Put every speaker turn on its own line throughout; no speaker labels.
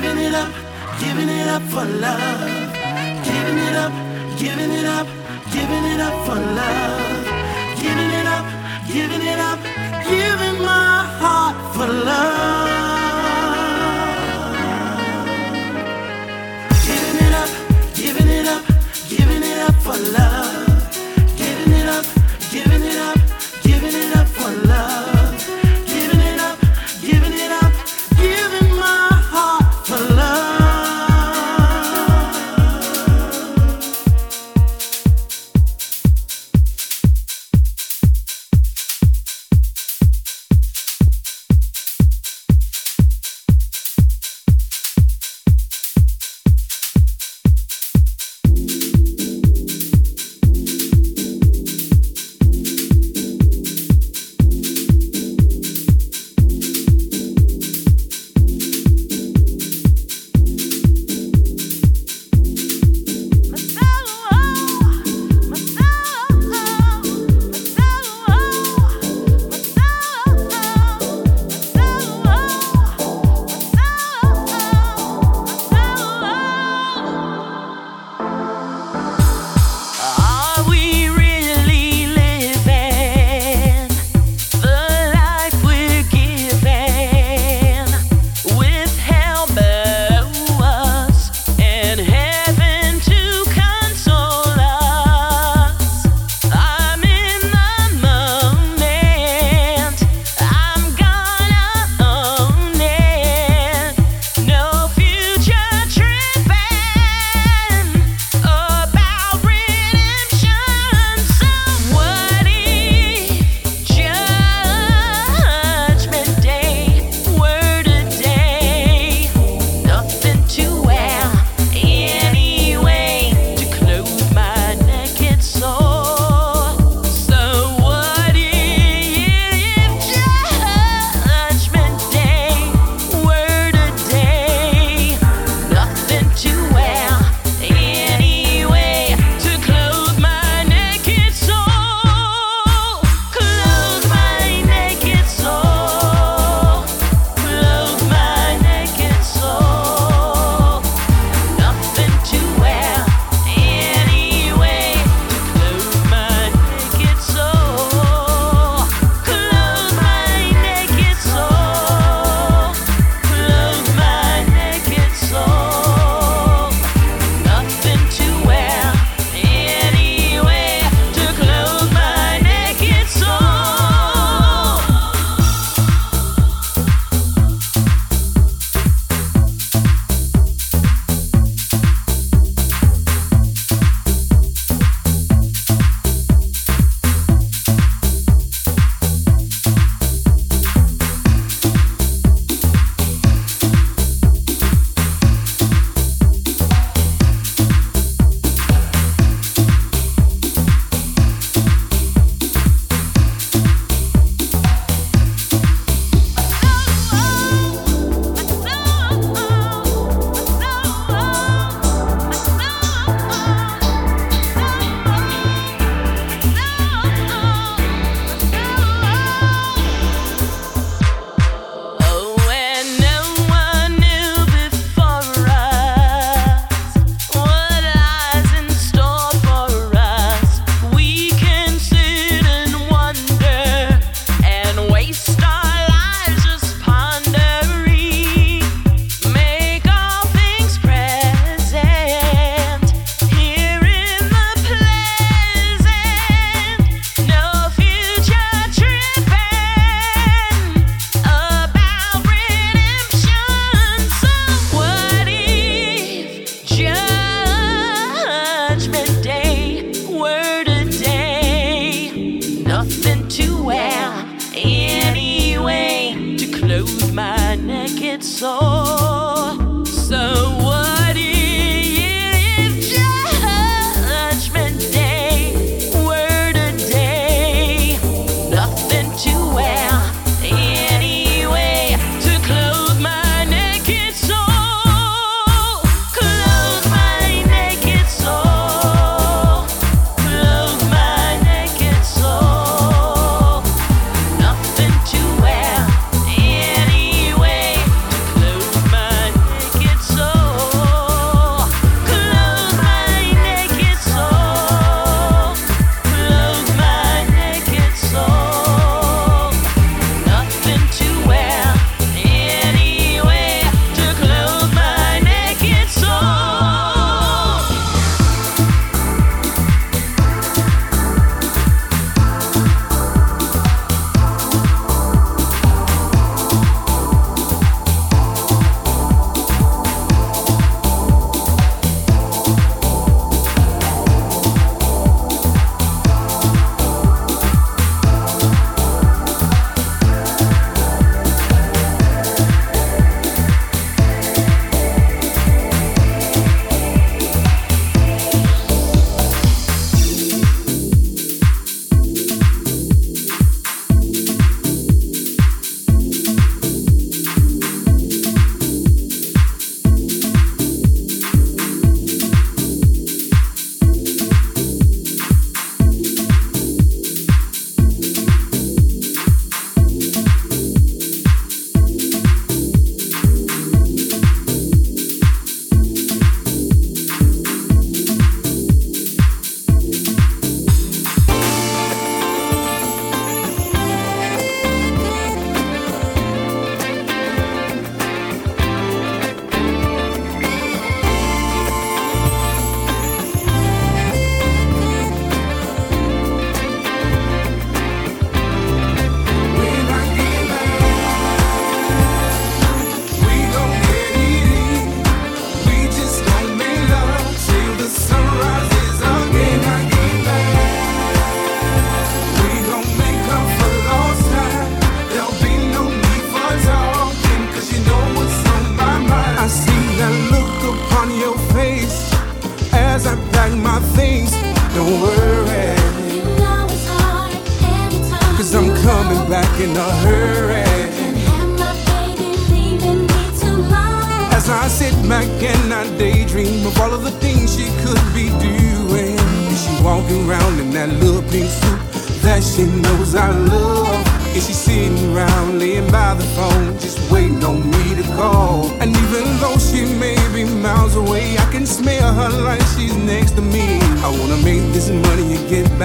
giving it up, giving it up for love. Giving it up, giving it up, giving it up for love. Giving it up, giving it up, giving my heart for love. Giving it up, giving it up, giving it up for love.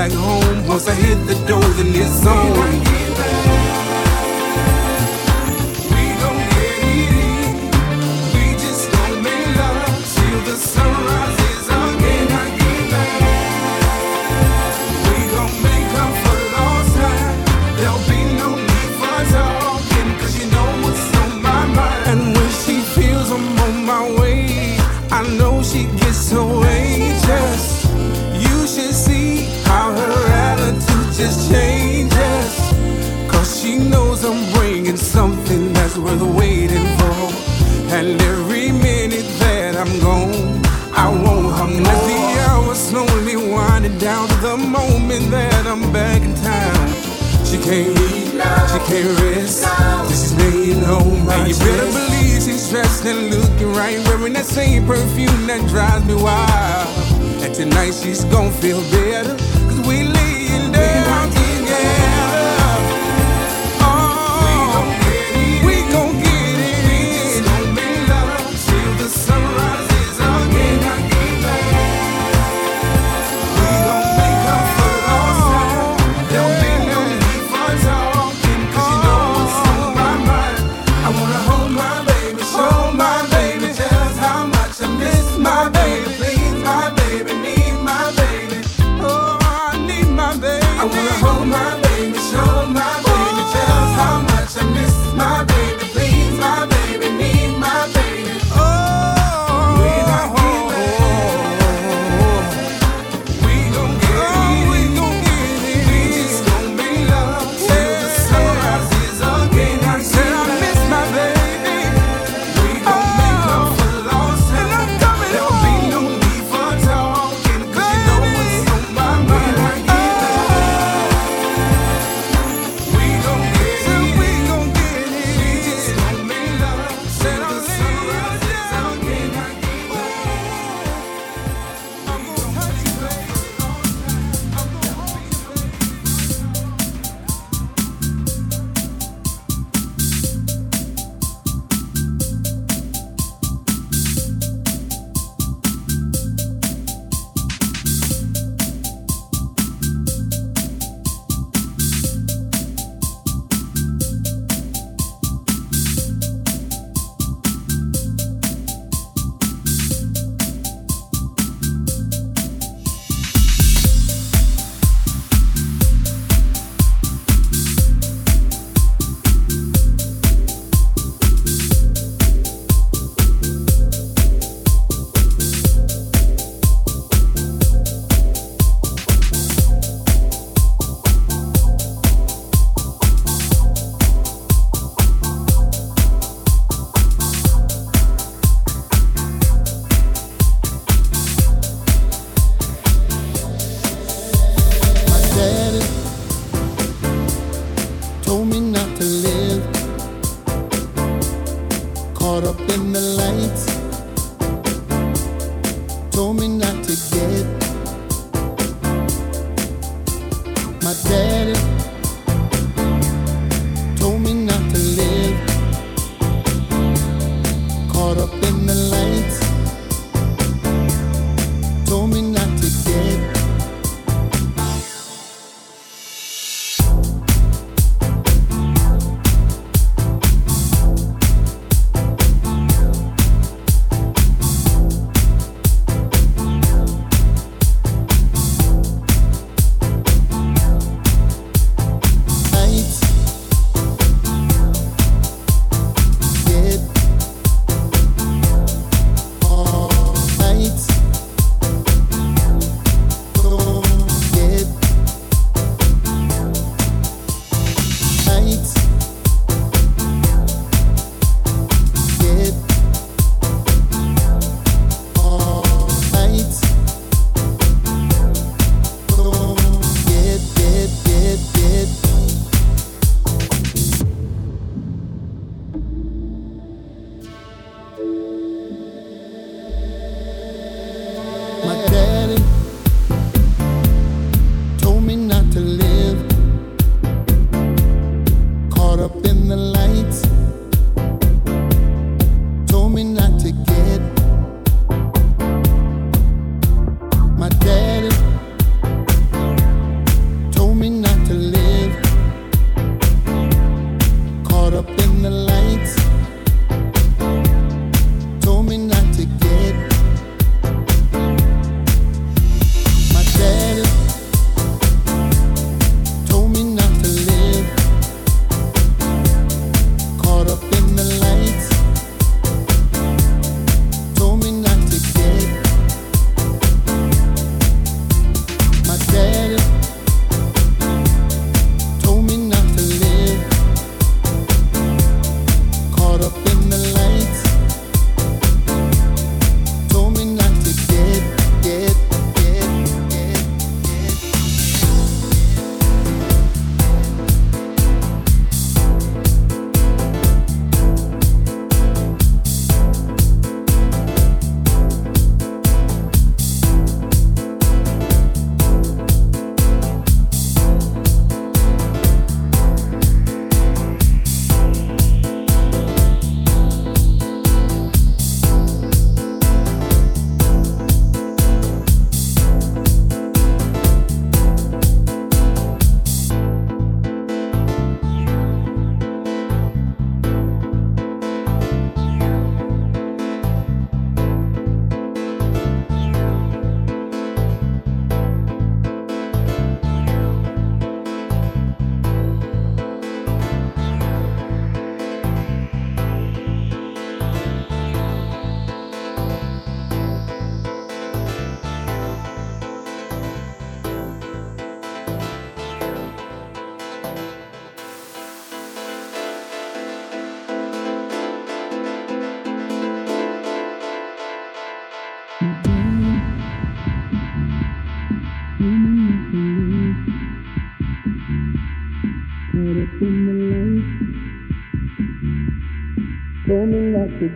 back home. Once I hit the door, then it's on.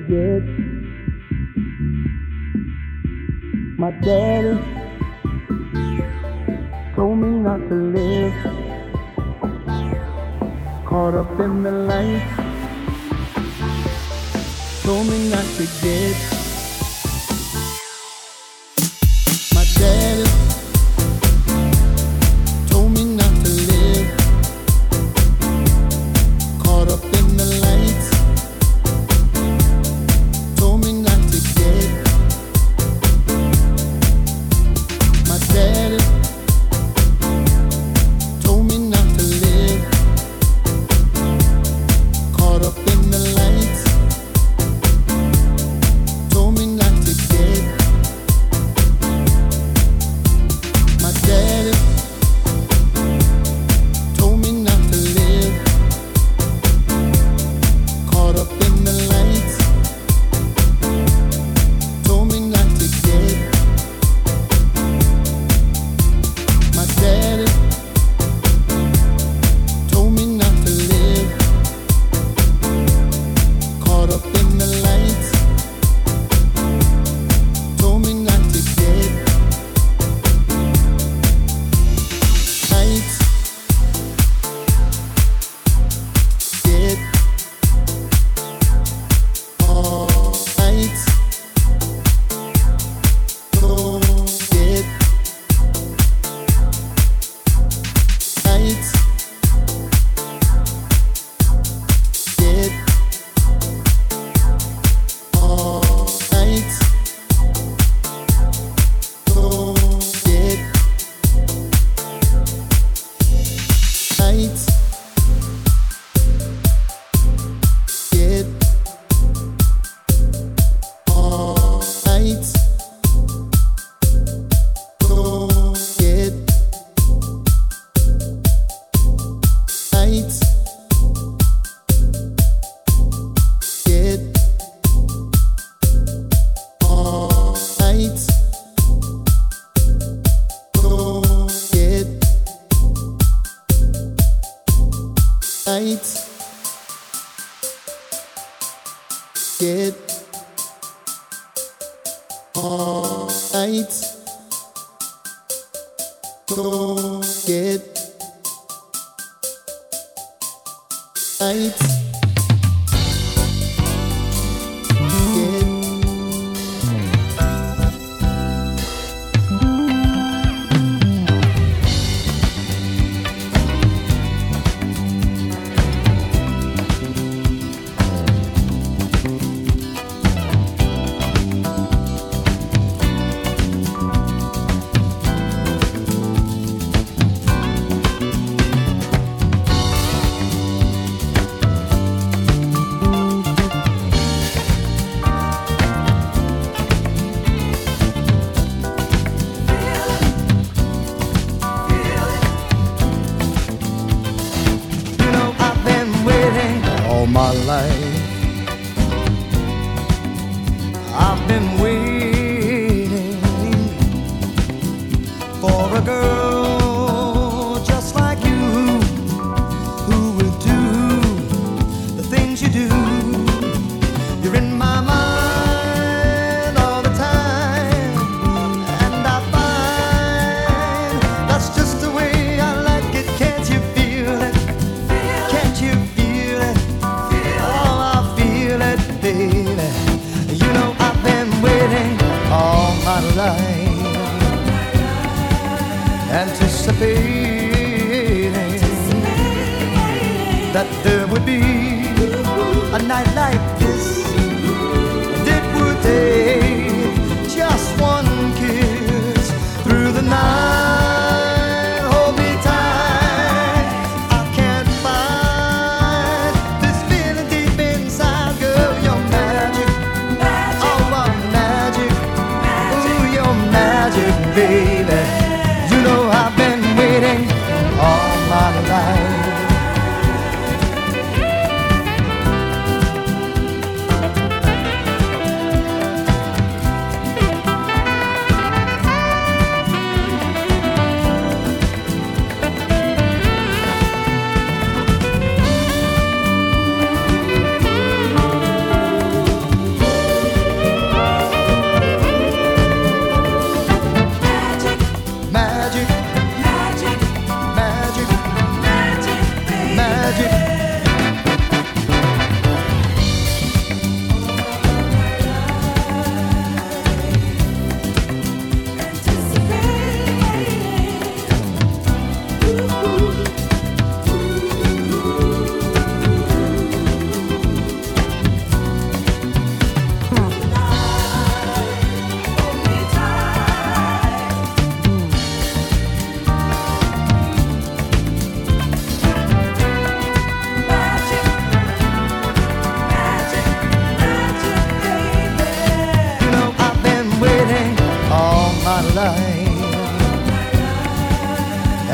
forget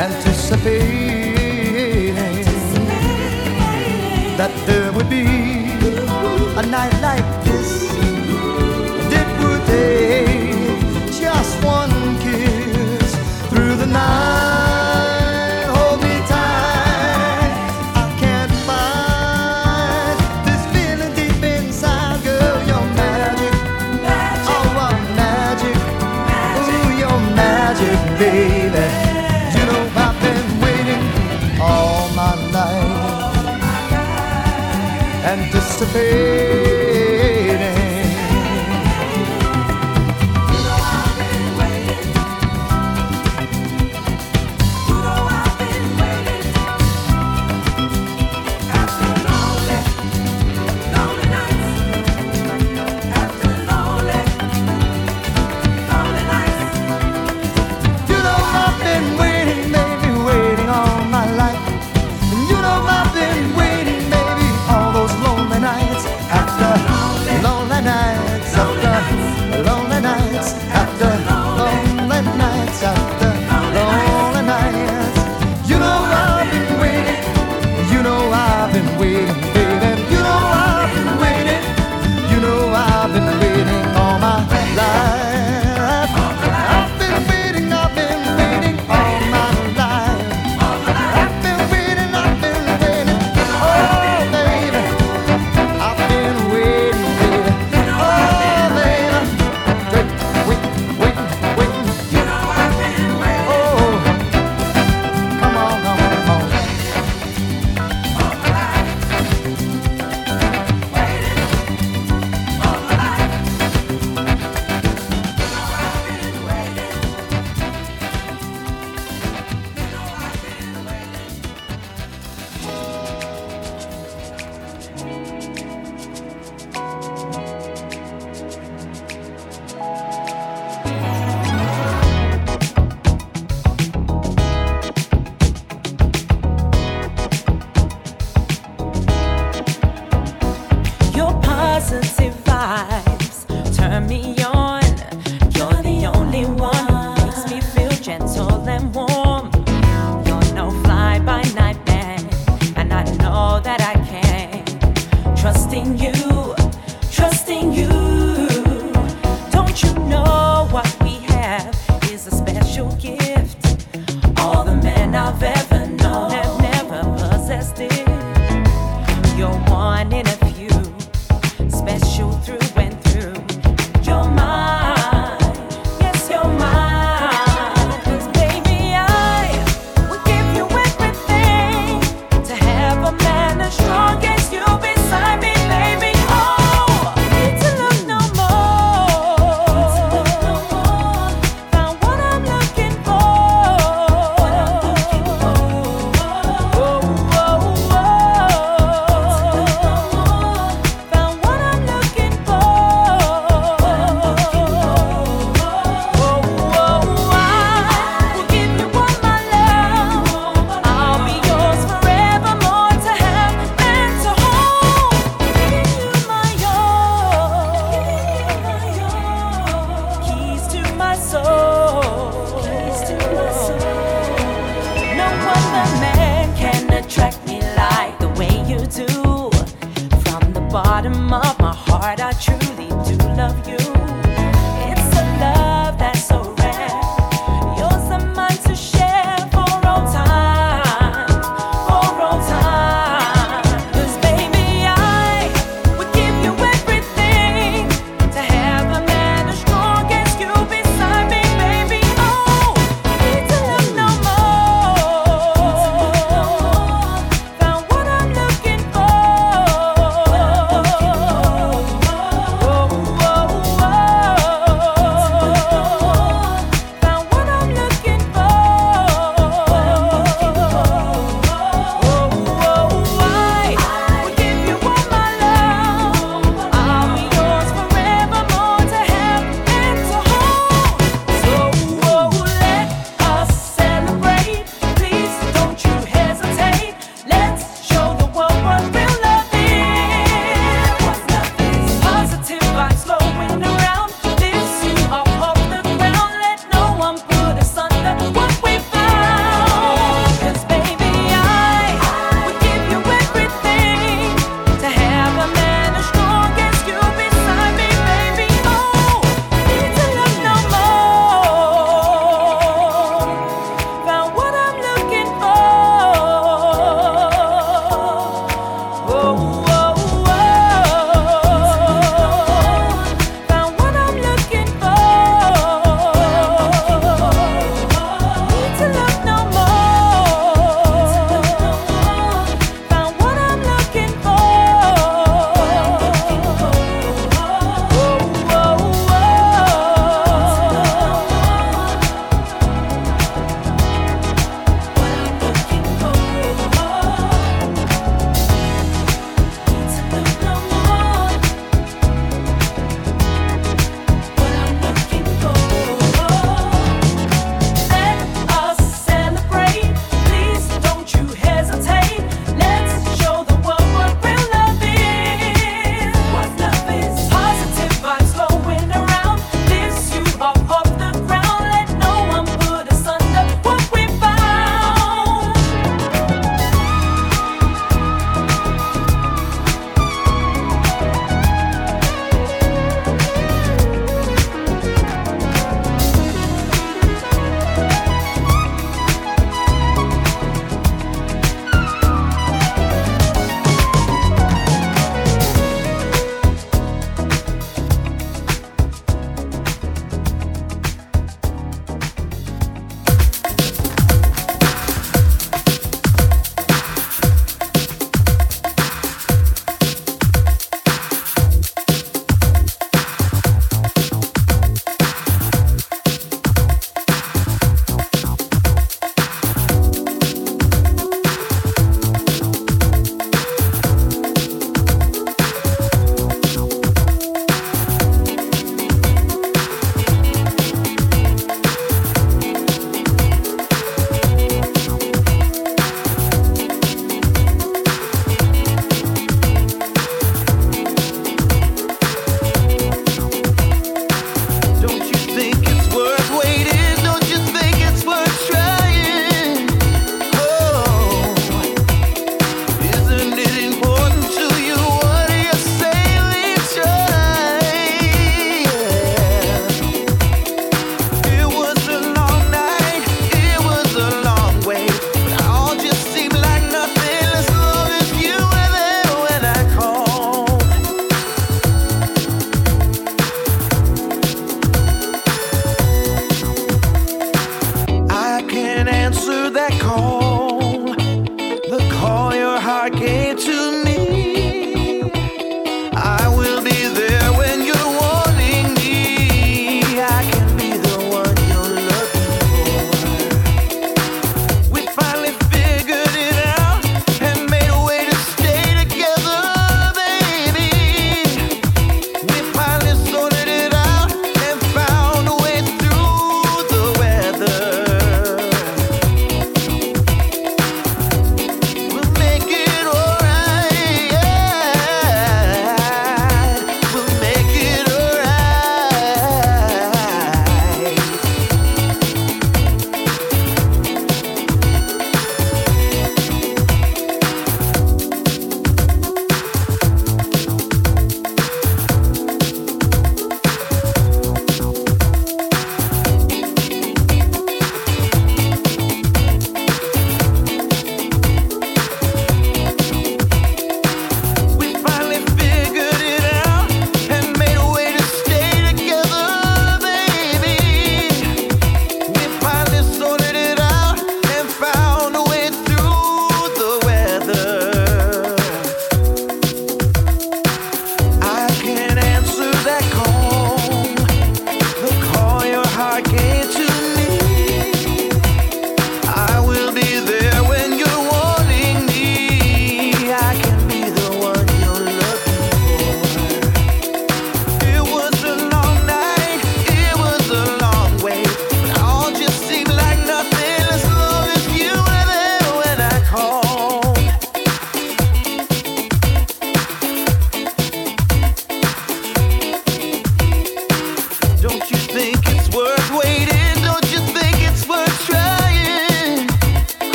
anticipating, that there would be a night like this. Did we Hey.